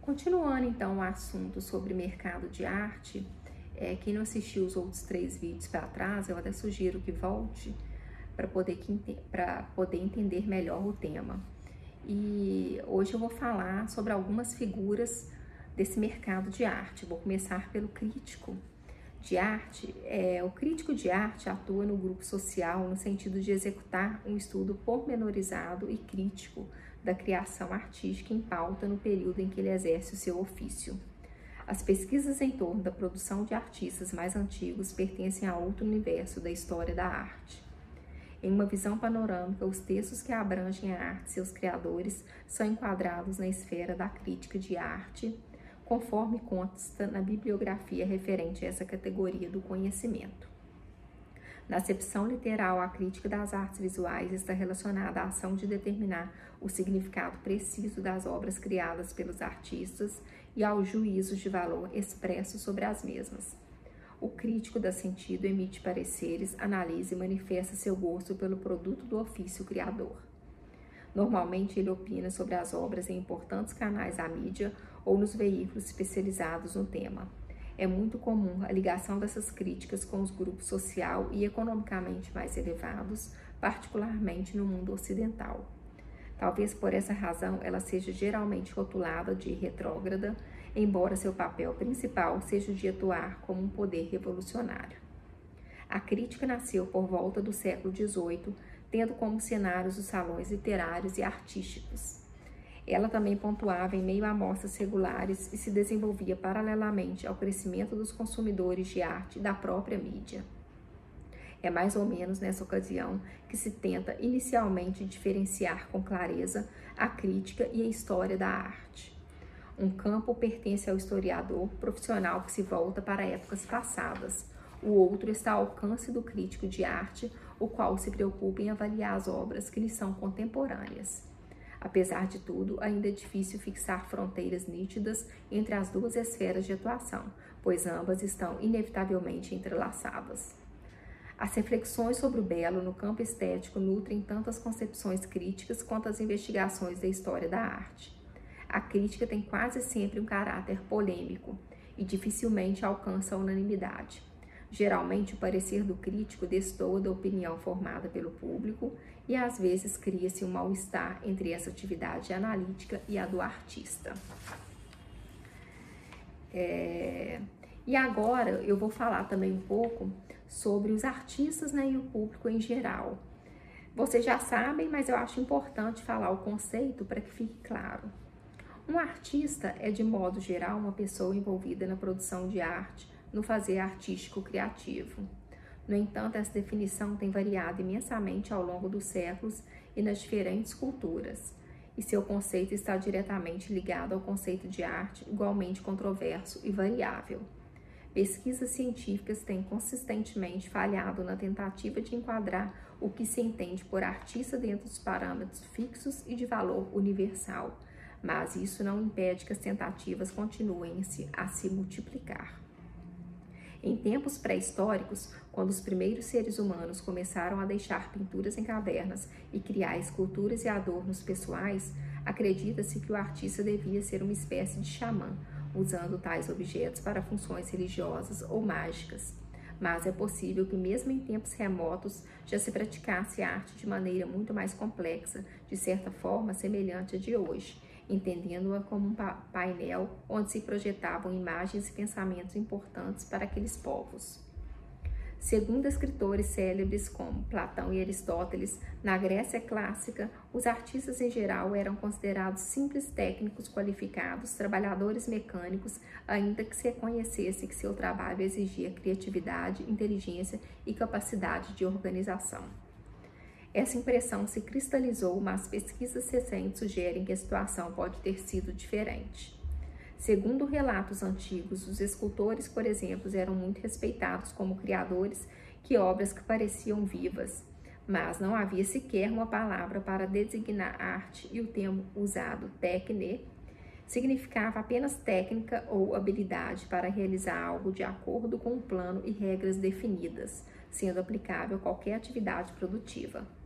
Continuando então o assunto sobre mercado de arte, é, quem não assistiu os outros três vídeos para trás, eu até sugiro que volte para poder, poder entender melhor o tema. E hoje eu vou falar sobre algumas figuras desse mercado de arte. Vou começar pelo crítico de arte. É, o crítico de arte atua no grupo social no sentido de executar um estudo pormenorizado e crítico da criação artística em pauta no período em que ele exerce o seu ofício. As pesquisas em torno da produção de artistas mais antigos pertencem a outro universo da história da arte. Em uma visão panorâmica, os textos que abrangem a arte e seus criadores são enquadrados na esfera da crítica de arte, conforme consta na bibliografia referente a essa categoria do conhecimento. Na acepção literal, a crítica das artes visuais está relacionada à ação de determinar o significado preciso das obras criadas pelos artistas e aos juízos de valor expressos sobre as mesmas. O crítico da sentido emite pareceres, analisa e manifesta seu gosto pelo produto do ofício criador. Normalmente, ele opina sobre as obras em importantes canais da mídia ou nos veículos especializados no tema é muito comum a ligação dessas críticas com os grupos social e economicamente mais elevados, particularmente no mundo ocidental. Talvez por essa razão ela seja geralmente rotulada de retrógrada, embora seu papel principal seja o de atuar como um poder revolucionário. A crítica nasceu por volta do século XVIII, tendo como cenários os salões literários e artísticos. Ela também pontuava em meio a amostras regulares e se desenvolvia paralelamente ao crescimento dos consumidores de arte da própria mídia. É mais ou menos nessa ocasião que se tenta inicialmente diferenciar com clareza a crítica e a história da arte. Um campo pertence ao historiador profissional que se volta para épocas passadas. O outro está ao alcance do crítico de arte, o qual se preocupa em avaliar as obras que lhe são contemporâneas. Apesar de tudo, ainda é difícil fixar fronteiras nítidas entre as duas esferas de atuação, pois ambas estão inevitavelmente entrelaçadas. As reflexões sobre o belo no campo estético nutrem tanto as concepções críticas quanto as investigações da história da arte. A crítica tem quase sempre um caráter polêmico e dificilmente alcança a unanimidade. Geralmente, o parecer do crítico destoa da opinião formada pelo público e às vezes cria-se um mal-estar entre essa atividade analítica e a do artista. É... E agora eu vou falar também um pouco sobre os artistas né, e o público em geral. Vocês já sabem, mas eu acho importante falar o conceito para que fique claro. Um artista é, de modo geral, uma pessoa envolvida na produção de arte, no fazer artístico criativo. No entanto, essa definição tem variado imensamente ao longo dos séculos e nas diferentes culturas, e seu conceito está diretamente ligado ao conceito de arte, igualmente controverso e variável. Pesquisas científicas têm consistentemente falhado na tentativa de enquadrar o que se entende por artista dentro dos parâmetros fixos e de valor universal, mas isso não impede que as tentativas continuem a se multiplicar. Em tempos pré-históricos, quando os primeiros seres humanos começaram a deixar pinturas em cavernas e criar esculturas e adornos pessoais, acredita-se que o artista devia ser uma espécie de xamã, usando tais objetos para funções religiosas ou mágicas. Mas é possível que, mesmo em tempos remotos, já se praticasse arte de maneira muito mais complexa, de certa forma semelhante à de hoje entendendo-a como um painel onde se projetavam imagens e pensamentos importantes para aqueles povos. Segundo escritores célebres como Platão e Aristóteles, na Grécia clássica, os artistas em geral eram considerados simples técnicos qualificados, trabalhadores mecânicos, ainda que se reconhecesse que seu trabalho exigia criatividade, inteligência e capacidade de organização. Essa impressão se cristalizou, mas pesquisas recentes sugerem que a situação pode ter sido diferente. Segundo relatos antigos, os escultores, por exemplo, eram muito respeitados como criadores que obras que pareciam vivas, mas não havia sequer uma palavra para designar arte e o termo usado, techne, significava apenas técnica ou habilidade para realizar algo de acordo com um plano e regras definidas, sendo aplicável a qualquer atividade produtiva.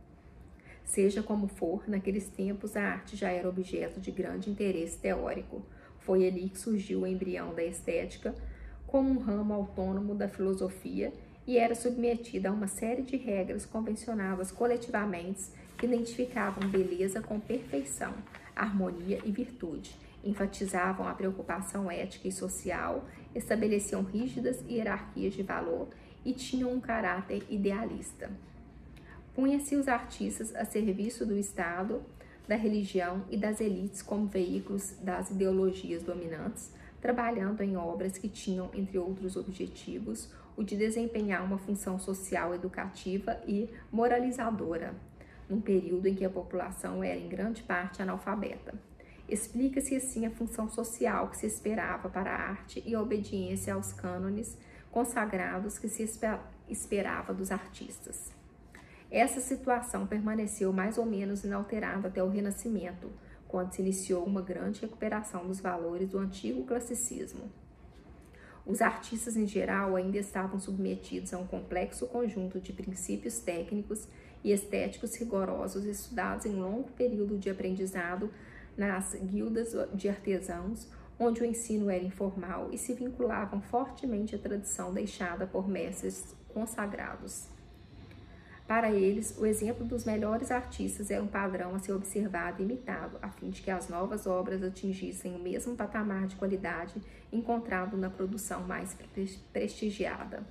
Seja como for, naqueles tempos a arte já era objeto de grande interesse teórico. Foi ali que surgiu o embrião da estética como um ramo autônomo da filosofia e era submetida a uma série de regras convencionadas coletivamente que identificavam beleza com perfeição, harmonia e virtude, enfatizavam a preocupação ética e social, estabeleciam rígidas hierarquias de valor e tinham um caráter idealista. Punha-se os artistas a serviço do Estado, da religião e das elites como veículos das ideologias dominantes, trabalhando em obras que tinham, entre outros objetivos, o de desempenhar uma função social educativa e moralizadora, num período em que a população era em grande parte analfabeta. Explica-se assim a função social que se esperava para a arte e a obediência aos cânones consagrados que se esperava dos artistas. Essa situação permaneceu mais ou menos inalterada até o Renascimento, quando se iniciou uma grande recuperação dos valores do antigo classicismo. Os artistas em geral ainda estavam submetidos a um complexo conjunto de princípios técnicos e estéticos rigorosos estudados em longo período de aprendizado nas guildas de artesãos, onde o ensino era informal e se vinculavam fortemente à tradição deixada por mestres consagrados. Para eles, o exemplo dos melhores artistas era um padrão a ser observado e imitado, a fim de que as novas obras atingissem o mesmo patamar de qualidade encontrado na produção mais prestigiada.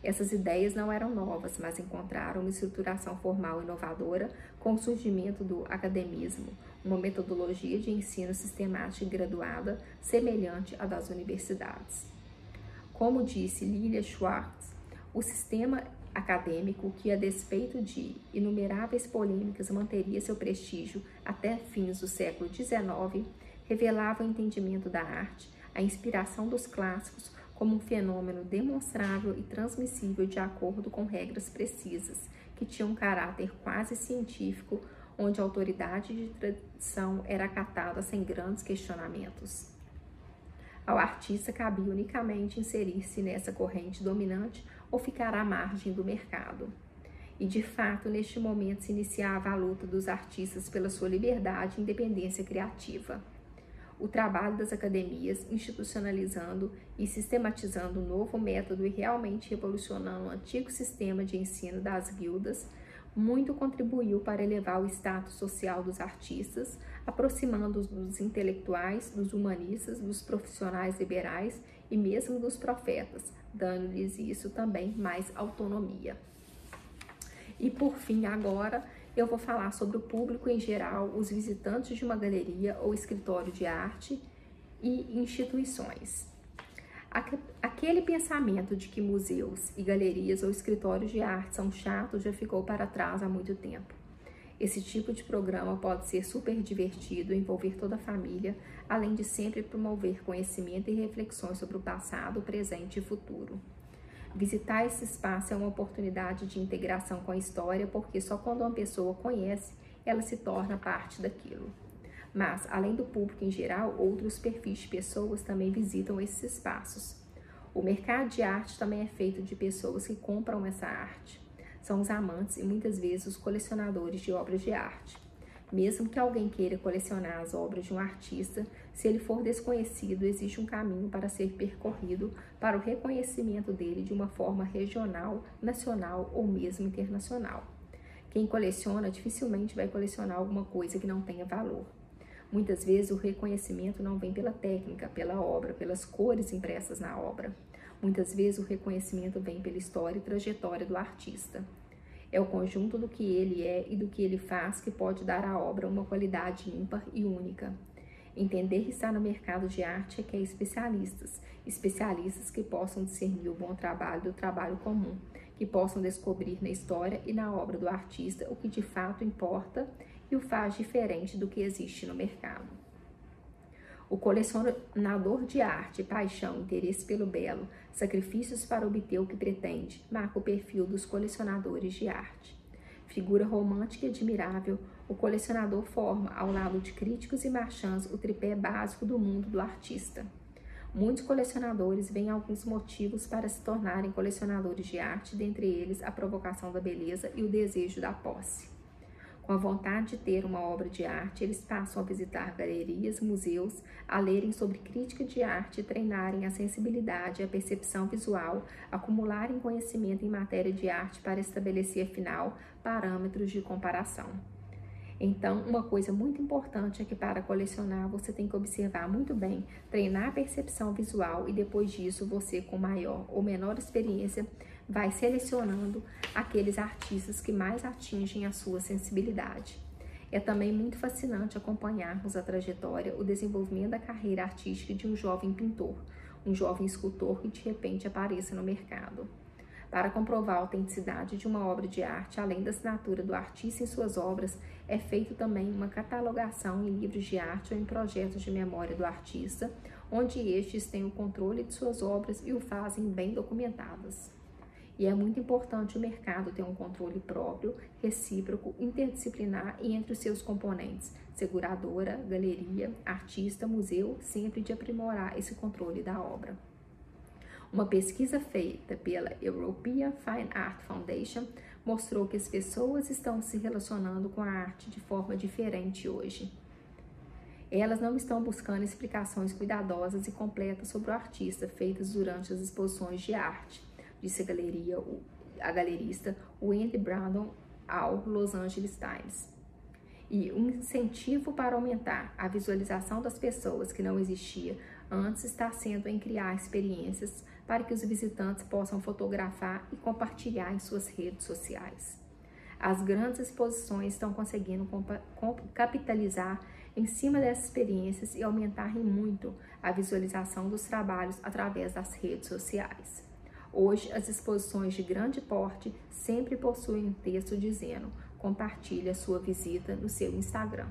Essas ideias não eram novas, mas encontraram uma estruturação formal inovadora com o surgimento do academismo, uma metodologia de ensino sistemática e graduada semelhante à das universidades. Como disse Lilia Schwartz, o sistema acadêmico que, a despeito de inumeráveis polêmicas, manteria seu prestígio até fins do século XIX, revelava o entendimento da arte, a inspiração dos clássicos como um fenômeno demonstrável e transmissível de acordo com regras precisas, que tinham um caráter quase científico, onde a autoridade de tradição era acatada sem grandes questionamentos. Ao artista cabia unicamente inserir-se nessa corrente dominante ou ficar à margem do mercado. E de fato, neste momento se iniciava a luta dos artistas pela sua liberdade e independência criativa. O trabalho das academias, institucionalizando e sistematizando um novo método e realmente revolucionando o antigo sistema de ensino das guildas, muito contribuiu para elevar o status social dos artistas, aproximando-os dos intelectuais, dos humanistas, dos profissionais liberais e mesmo dos profetas, dando-lhes isso também mais autonomia. E por fim, agora eu vou falar sobre o público em geral, os visitantes de uma galeria ou escritório de arte e instituições. Aquele pensamento de que museus e galerias ou escritórios de arte são chatos já ficou para trás há muito tempo. Esse tipo de programa pode ser super divertido, envolver toda a família, além de sempre promover conhecimento e reflexões sobre o passado, presente e futuro. Visitar esse espaço é uma oportunidade de integração com a história, porque só quando uma pessoa conhece, ela se torna parte daquilo. Mas, além do público em geral, outros perfis de pessoas também visitam esses espaços. O mercado de arte também é feito de pessoas que compram essa arte são os amantes e muitas vezes os colecionadores de obras de arte. Mesmo que alguém queira colecionar as obras de um artista, se ele for desconhecido, existe um caminho para ser percorrido para o reconhecimento dele de uma forma regional, nacional ou mesmo internacional. Quem coleciona dificilmente vai colecionar alguma coisa que não tenha valor. Muitas vezes o reconhecimento não vem pela técnica, pela obra, pelas cores impressas na obra. Muitas vezes o reconhecimento vem pela história e trajetória do artista. É o conjunto do que ele é e do que ele faz que pode dar à obra uma qualidade ímpar e única. Entender que está no mercado de arte é que é especialistas, especialistas que possam discernir o bom trabalho do trabalho comum, que possam descobrir na história e na obra do artista o que de fato importa e o faz diferente do que existe no mercado. O colecionador de arte, paixão, interesse pelo belo, sacrifícios para obter o que pretende, marca o perfil dos colecionadores de arte. Figura romântica e admirável, o colecionador forma, ao lado de críticos e marchands, o tripé básico do mundo do artista. Muitos colecionadores veem alguns motivos para se tornarem colecionadores de arte, dentre eles a provocação da beleza e o desejo da posse. Com a vontade de ter uma obra de arte, eles passam a visitar galerias, museus, a lerem sobre crítica de arte, treinarem a sensibilidade a percepção visual, acumularem conhecimento em matéria de arte para estabelecer, afinal, parâmetros de comparação. Então, uma coisa muito importante é que para colecionar você tem que observar muito bem, treinar a percepção visual e depois disso você, com maior ou menor experiência, vai selecionando aqueles artistas que mais atingem a sua sensibilidade. É também muito fascinante acompanharmos a trajetória, o desenvolvimento da carreira artística de um jovem pintor, um jovem escultor que de repente apareça no mercado. Para comprovar a autenticidade de uma obra de arte, além da assinatura do artista em suas obras, é feito também uma catalogação em livros de arte ou em projetos de memória do artista, onde estes têm o controle de suas obras e o fazem bem documentadas. E é muito importante o mercado ter um controle próprio, recíproco, interdisciplinar e entre os seus componentes, seguradora, galeria, artista, museu, sempre de aprimorar esse controle da obra. Uma pesquisa feita pela European Fine Art Foundation mostrou que as pessoas estão se relacionando com a arte de forma diferente hoje. Elas não estão buscando explicações cuidadosas e completas sobre o artista feitas durante as exposições de arte disse a, galerista Wendy Brandon ao Los Angeles Times. E um incentivo para aumentar a visualização das pessoas que não existia antes está sendo em criar experiências para que os visitantes possam fotografar e compartilhar em suas redes sociais. As grandes exposições estão conseguindo capitalizar em cima dessas experiências e aumentar muito a visualização dos trabalhos através das redes sociais. Hoje, as exposições de grande porte sempre possuem um texto dizendo compartilhe a sua visita no seu Instagram.